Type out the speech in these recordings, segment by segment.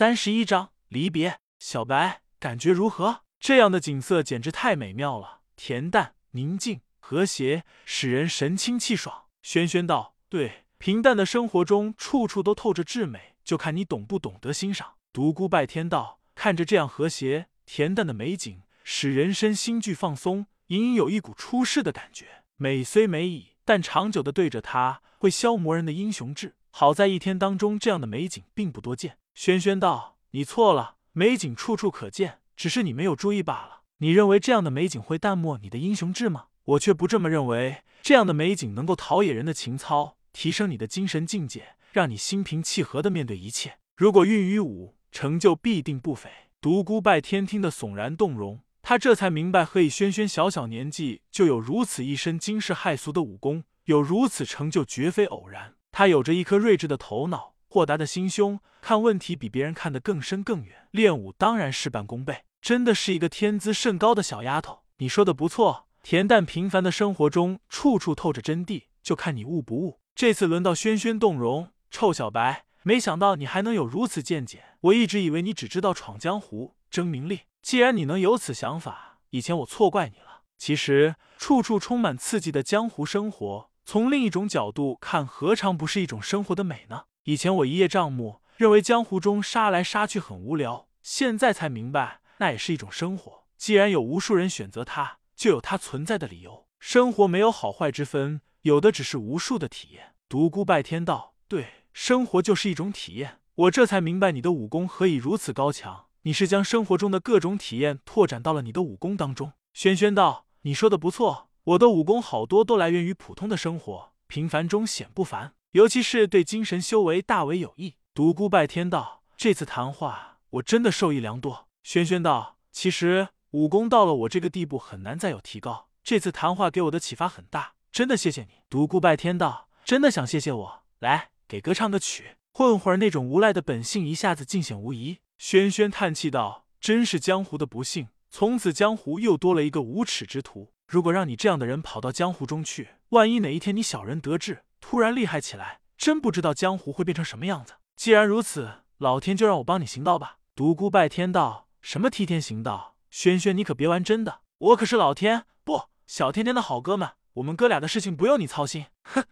三十一章离别。小白，感觉如何？这样的景色简直太美妙了，恬淡、宁静、和谐，使人神清气爽。轩轩道：“对，平淡的生活中，处处都透着至美，就看你懂不懂得欣赏。”独孤拜天道：“看着这样和谐、恬淡的美景，使人身心俱放松，隐隐有一股出世的感觉。美虽美矣，但长久的对着它，会消磨人的英雄志。好在一天当中，这样的美景并不多见。”轩轩道：“你错了。”美景处处可见，只是你没有注意罢了。你认为这样的美景会淡漠你的英雄志吗？我却不这么认为。这样的美景能够陶冶人的情操，提升你的精神境界，让你心平气和的面对一切。如果运于武，成就必定不菲。独孤拜天听得悚然动容，他这才明白，何以轩轩小小年纪就有如此一身惊世骇俗的武功，有如此成就，绝非偶然。他有着一颗睿智的头脑。豁达的心胸，看问题比别人看得更深更远。练武当然事半功倍，真的是一个天资甚高的小丫头。你说的不错，恬淡平凡的生活中，处处透着真谛，就看你悟不悟。这次轮到轩轩动容，臭小白，没想到你还能有如此见解。我一直以为你只知道闯江湖、争名利。既然你能有此想法，以前我错怪你了。其实，处处充满刺激的江湖生活，从另一种角度看，何尝不是一种生活的美呢？以前我一叶障目，认为江湖中杀来杀去很无聊，现在才明白，那也是一种生活。既然有无数人选择它，就有它存在的理由。生活没有好坏之分，有的只是无数的体验。独孤拜天道，对，生活就是一种体验。我这才明白你的武功何以如此高强，你是将生活中的各种体验拓展到了你的武功当中。轩轩道，你说的不错，我的武功好多都来源于普通的生活，平凡中显不凡。尤其是对精神修为大为有益。独孤拜天道，这次谈话我真的受益良多。轩轩道，其实武功到了我这个地步，很难再有提高。这次谈话给我的启发很大，真的谢谢你。独孤拜天道，真的想谢谢我？来，给哥唱个曲。混混那种无赖的本性一下子尽显无疑。轩轩叹气道，真是江湖的不幸，从此江湖又多了一个无耻之徒。如果让你这样的人跑到江湖中去，万一哪一天你小人得志，突然厉害起来，真不知道江湖会变成什么样子。既然如此，老天就让我帮你行道吧。独孤拜天道，什么替天行道？轩轩，你可别玩真的，我可是老天不小天天的好哥们，我们哥俩的事情不用你操心。哼！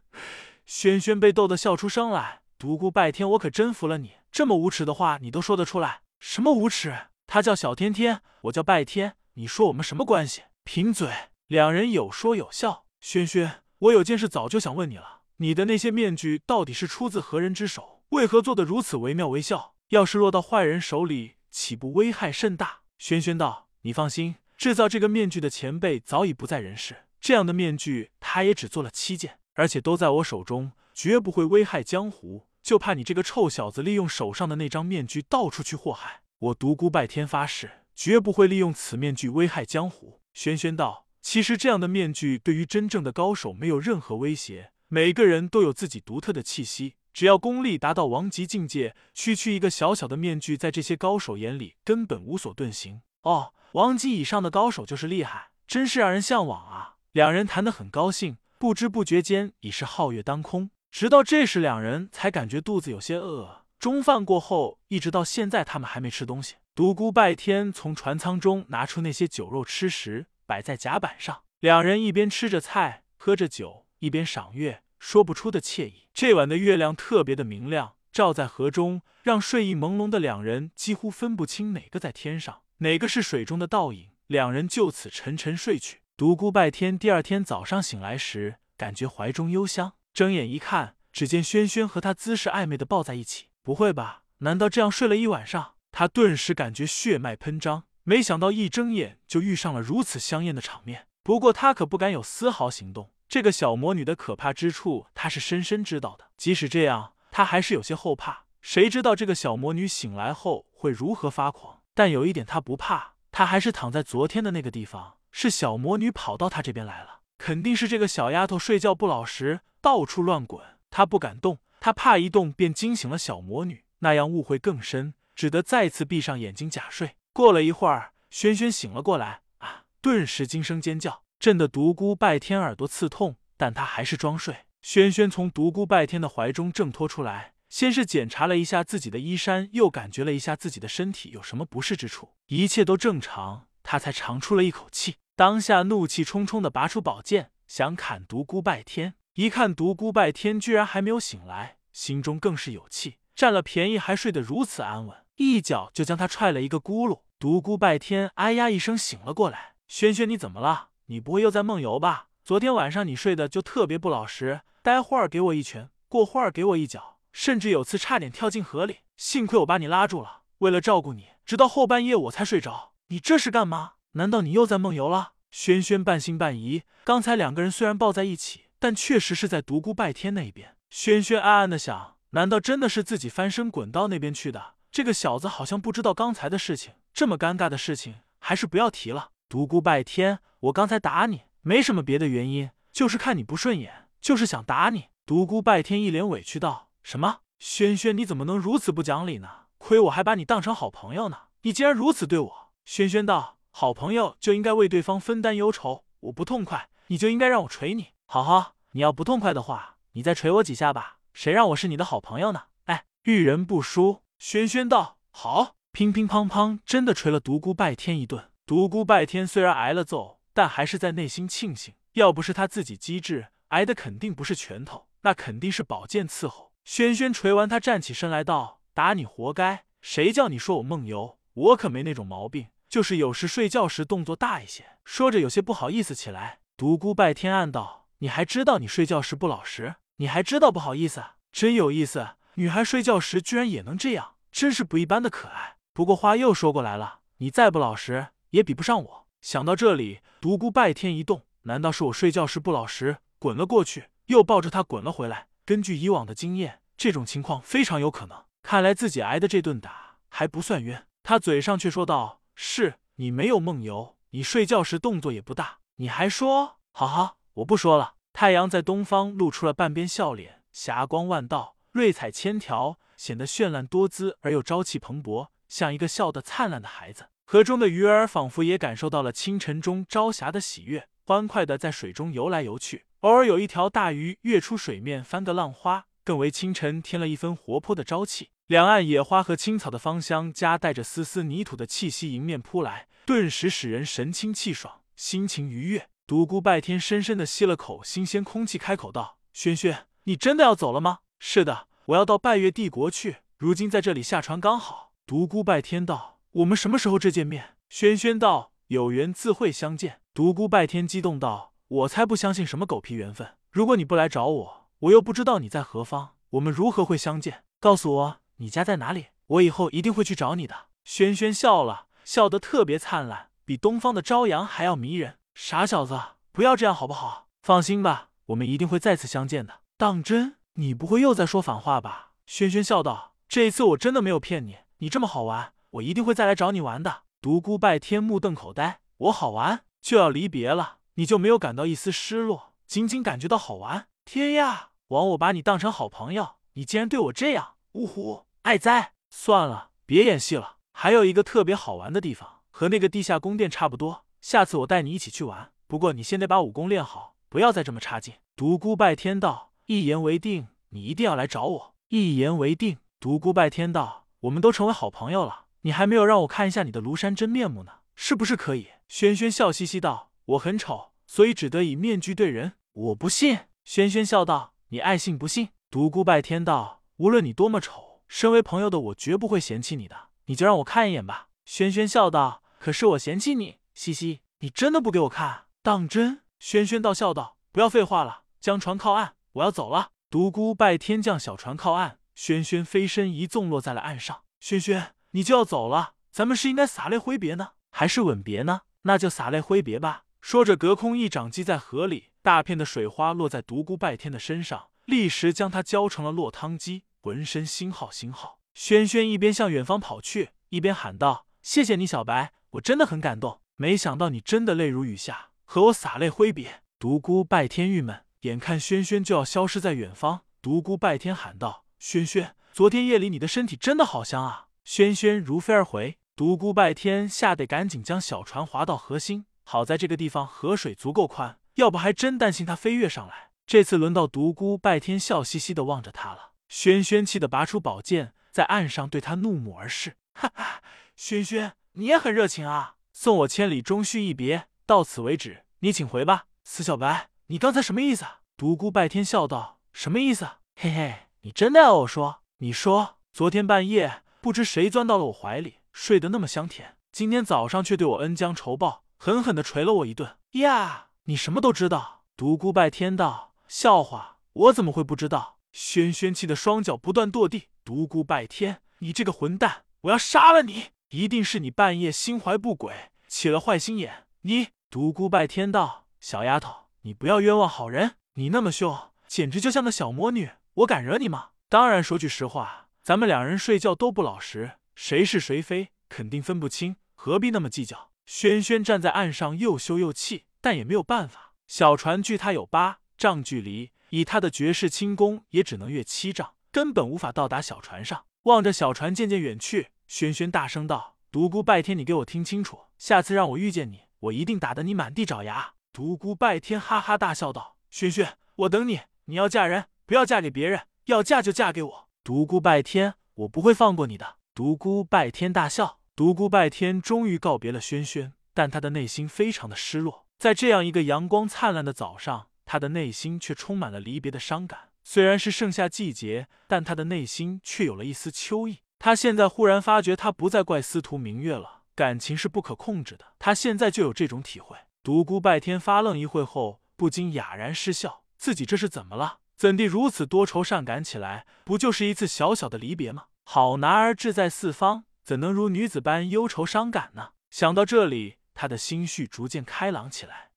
轩轩被逗得笑出声来。独孤拜天，我可真服了你，这么无耻的话你都说得出来。什么无耻？他叫小天天，我叫拜天，你说我们什么关系？贫嘴！两人有说有笑。轩轩，我有件事早就想问你了。你的那些面具到底是出自何人之手？为何做的如此惟妙惟肖？要是落到坏人手里，岂不危害甚大？轩轩道：“你放心，制造这个面具的前辈早已不在人世。这样的面具，他也只做了七件，而且都在我手中，绝不会危害江湖。就怕你这个臭小子利用手上的那张面具到处去祸害。我独孤拜天发誓，绝不会利用此面具危害江湖。”轩轩道：“其实这样的面具对于真正的高手没有任何威胁。”每个人都有自己独特的气息，只要功力达到王级境界，区区一个小小的面具，在这些高手眼里根本无所遁形。哦，王级以上的高手就是厉害，真是让人向往啊！两人谈得很高兴，不知不觉间已是皓月当空。直到这时，两人才感觉肚子有些饿。中饭过后，一直到现在，他们还没吃东西。独孤拜天从船舱中拿出那些酒肉吃食，摆在甲板上，两人一边吃着菜，喝着酒。一边赏月，说不出的惬意。这晚的月亮特别的明亮，照在河中，让睡意朦胧的两人几乎分不清哪个在天上，哪个是水中的倒影。两人就此沉沉睡去。独孤拜天第二天早上醒来时，感觉怀中幽香，睁眼一看，只见轩轩和他姿势暧昧的抱在一起。不会吧？难道这样睡了一晚上？他顿时感觉血脉喷张，没想到一睁眼就遇上了如此香艳的场面。不过他可不敢有丝毫行动。这个小魔女的可怕之处，他是深深知道的。即使这样，他还是有些后怕。谁知道这个小魔女醒来后会如何发狂？但有一点他不怕，他还是躺在昨天的那个地方。是小魔女跑到他这边来了，肯定是这个小丫头睡觉不老实，到处乱滚。他不敢动，他怕一动便惊醒了小魔女，那样误会更深，只得再次闭上眼睛假睡。过了一会儿，轩轩醒了过来，啊，顿时惊声尖叫。震得独孤拜天耳朵刺痛，但他还是装睡。轩轩从独孤拜天的怀中挣脱出来，先是检查了一下自己的衣衫，又感觉了一下自己的身体有什么不适之处，一切都正常，他才长出了一口气。当下怒气冲冲的拔出宝剑，想砍独孤拜天。一看独孤拜天居然还没有醒来，心中更是有气，占了便宜还睡得如此安稳，一脚就将他踹了一个咕噜。独孤拜天哎呀一声醒了过来：“轩轩，你怎么了？你不会又在梦游吧？昨天晚上你睡得就特别不老实，待会儿给我一拳，过会儿给我一脚。”甚至有次差点跳进河里，幸亏我把你拉住了。为了照顾你，直到后半夜我才睡着。你这是干嘛？难道你又在梦游了？轩轩半信半疑。刚才两个人虽然抱在一起，但确实是在独孤拜天那一边。轩轩暗暗的想：难道真的是自己翻身滚到那边去的？这个小子好像不知道刚才的事情。这么尴尬的事情，还是不要提了。独孤拜天，我刚才打你，没什么别的原因，就是看你不顺眼，就是想打你。独孤拜天一脸委屈道。什么？轩轩，你怎么能如此不讲理呢？亏我还把你当成好朋友呢，你竟然如此对我！轩轩道：“好朋友就应该为对方分担忧愁，我不痛快，你就应该让我捶你。好好，你要不痛快的话，你再捶我几下吧。谁让我是你的好朋友呢？哎，遇人不淑。”轩轩道：“好。”乒乒乓乓，真的捶了独孤拜天一顿。独孤拜天虽然挨了揍，但还是在内心庆幸，要不是他自己机智，挨的肯定不是拳头，那肯定是宝剑伺候。轩轩捶完，他站起身来道：“打你活该！谁叫你说我梦游？我可没那种毛病，就是有时睡觉时动作大一些。”说着有些不好意思起来。独孤拜天暗道：“你还知道你睡觉时不老实？你还知道不好意思？真有意思！女孩睡觉时居然也能这样，真是不一般的可爱。不过话又说过来了，你再不老实，也比不上我。”想到这里，独孤拜天一动，难道是我睡觉时不老实，滚了过去，又抱着他滚了回来？根据以往的经验，这种情况非常有可能。看来自己挨的这顿打还不算冤。他嘴上却说道：“是你没有梦游，你睡觉时动作也不大。你还说，好好，我不说了。”太阳在东方露出了半边笑脸，霞光万道，瑞彩千条，显得绚烂多姿而又朝气蓬勃，像一个笑得灿烂的孩子。河中的鱼儿仿佛也感受到了清晨中朝霞的喜悦，欢快的在水中游来游去。偶尔有一条大鱼跃出水面，翻个浪花，更为清晨添了一分活泼的朝气。两岸野花和青草的芳香，夹带着丝丝泥土的气息迎面扑来，顿时使人神清气爽，心情愉悦。独孤拜天深深的吸了口新鲜空气，开口道：“轩轩，你真的要走了吗？”“是的，我要到拜月帝国去。如今在这里下船刚好。”独孤拜天道：“我们什么时候这见面？”轩轩道：“有缘自会相见。”独孤拜天激动道。我才不相信什么狗屁缘分！如果你不来找我，我又不知道你在何方，我们如何会相见？告诉我你家在哪里，我以后一定会去找你的。轩轩笑了笑得特别灿烂，比东方的朝阳还要迷人。傻小子，不要这样好不好？放心吧，我们一定会再次相见的。当真？你不会又在说反话吧？轩轩笑道：“这一次我真的没有骗你，你这么好玩，我一定会再来找你玩的。”独孤拜天目瞪口呆，我好玩就要离别了。你就没有感到一丝失落，仅仅感觉到好玩？天呀，枉我把你当成好朋友，你竟然对我这样！呜呼，爱哉！算了，别演戏了。还有一个特别好玩的地方，和那个地下宫殿差不多，下次我带你一起去玩。不过你先得把武功练好，不要再这么差劲。独孤拜天道，一言为定，你一定要来找我。一言为定。独孤拜天道，我们都成为好朋友了，你还没有让我看一下你的庐山真面目呢，是不是可以？轩轩笑嘻嘻道。我很丑，所以只得以面具对人。我不信。轩轩笑道：“你爱信不信。”独孤拜天道：“无论你多么丑，身为朋友的我绝不会嫌弃你的。你就让我看一眼吧。”轩轩笑道：“可是我嫌弃你，嘻嘻，你真的不给我看？当真？”轩轩道笑道：“不要废话了，将船靠岸，我要走了。”独孤拜天将小船靠岸，轩轩飞身一纵落在了岸上。轩轩，你就要走了，咱们是应该洒泪挥别呢，还是吻别呢？那就洒泪挥别吧。说着，隔空一掌击在河里，大片的水花落在独孤拜天的身上，立时将他浇成了落汤鸡，浑身星号星号。轩轩一边向远方跑去，一边喊道：“谢谢你，小白，我真的很感动。没想到你真的泪如雨下，和我洒泪挥别。”独孤拜天郁闷，眼看轩轩就要消失在远方，独孤拜天喊道：“轩轩，昨天夜里你的身体真的好香啊！”轩轩如飞而回，独孤拜天吓得赶紧将小船划到河心。好在这个地方河水足够宽，要不还真担心他飞跃上来。这次轮到独孤拜天笑嘻嘻的望着他了。轩轩气得拔出宝剑，在岸上对他怒目而视。哈哈，轩轩，你也很热情啊！送我千里，终须一别，到此为止，你请回吧。死小白，你刚才什么意思？独孤拜天笑道：“什么意思？嘿嘿，你真的要我说？你说，昨天半夜不知谁钻到了我怀里，睡得那么香甜，今天早上却对我恩将仇报，狠狠的捶了我一顿。呀，你什么都知道？”独孤拜天道：“笑话，我怎么会不知道？”轩轩气得双脚不断跺地。独孤拜天，你这个混蛋！我要杀了你！一定是你半夜心怀不轨，起了坏心眼。你独孤拜天道，小丫头，你不要冤枉好人。你那么凶，简直就像个小魔女。我敢惹你吗？当然，说句实话，咱们两人睡觉都不老实，谁是谁非肯定分不清，何必那么计较？轩轩站在岸上，又羞又气，但也没有办法。小船距他有八丈距离，以他的绝世轻功，也只能越七丈，根本无法到达小船上。望着小船渐渐远去，轩轩大声道：“独孤拜天，你给我听清楚，下次让我遇见你，我一定打得你满地找牙！”独孤拜天哈哈大笑道：“轩轩，我等你。你要嫁人，不要嫁给别人，要嫁就嫁给我。”独孤拜天，我不会放过你的！独孤拜天大笑。独孤拜天终于告别了轩轩，但他的内心非常的失落。在这样一个阳光灿烂的早上，他的内心却充满了离别的伤感。虽然是盛夏季节，但他的内心却有了一丝秋意。他现在忽然发觉，他不再怪司徒明月了。感情是不可控制的，他现在就有这种体会。独孤拜天发愣一会后，不禁哑然失笑：自己这是怎么了？怎地如此多愁善感起来？不就是一次小小的离别吗？好男儿志在四方，怎能如女子般忧愁伤感呢？想到这里，他的心绪逐渐开朗起来。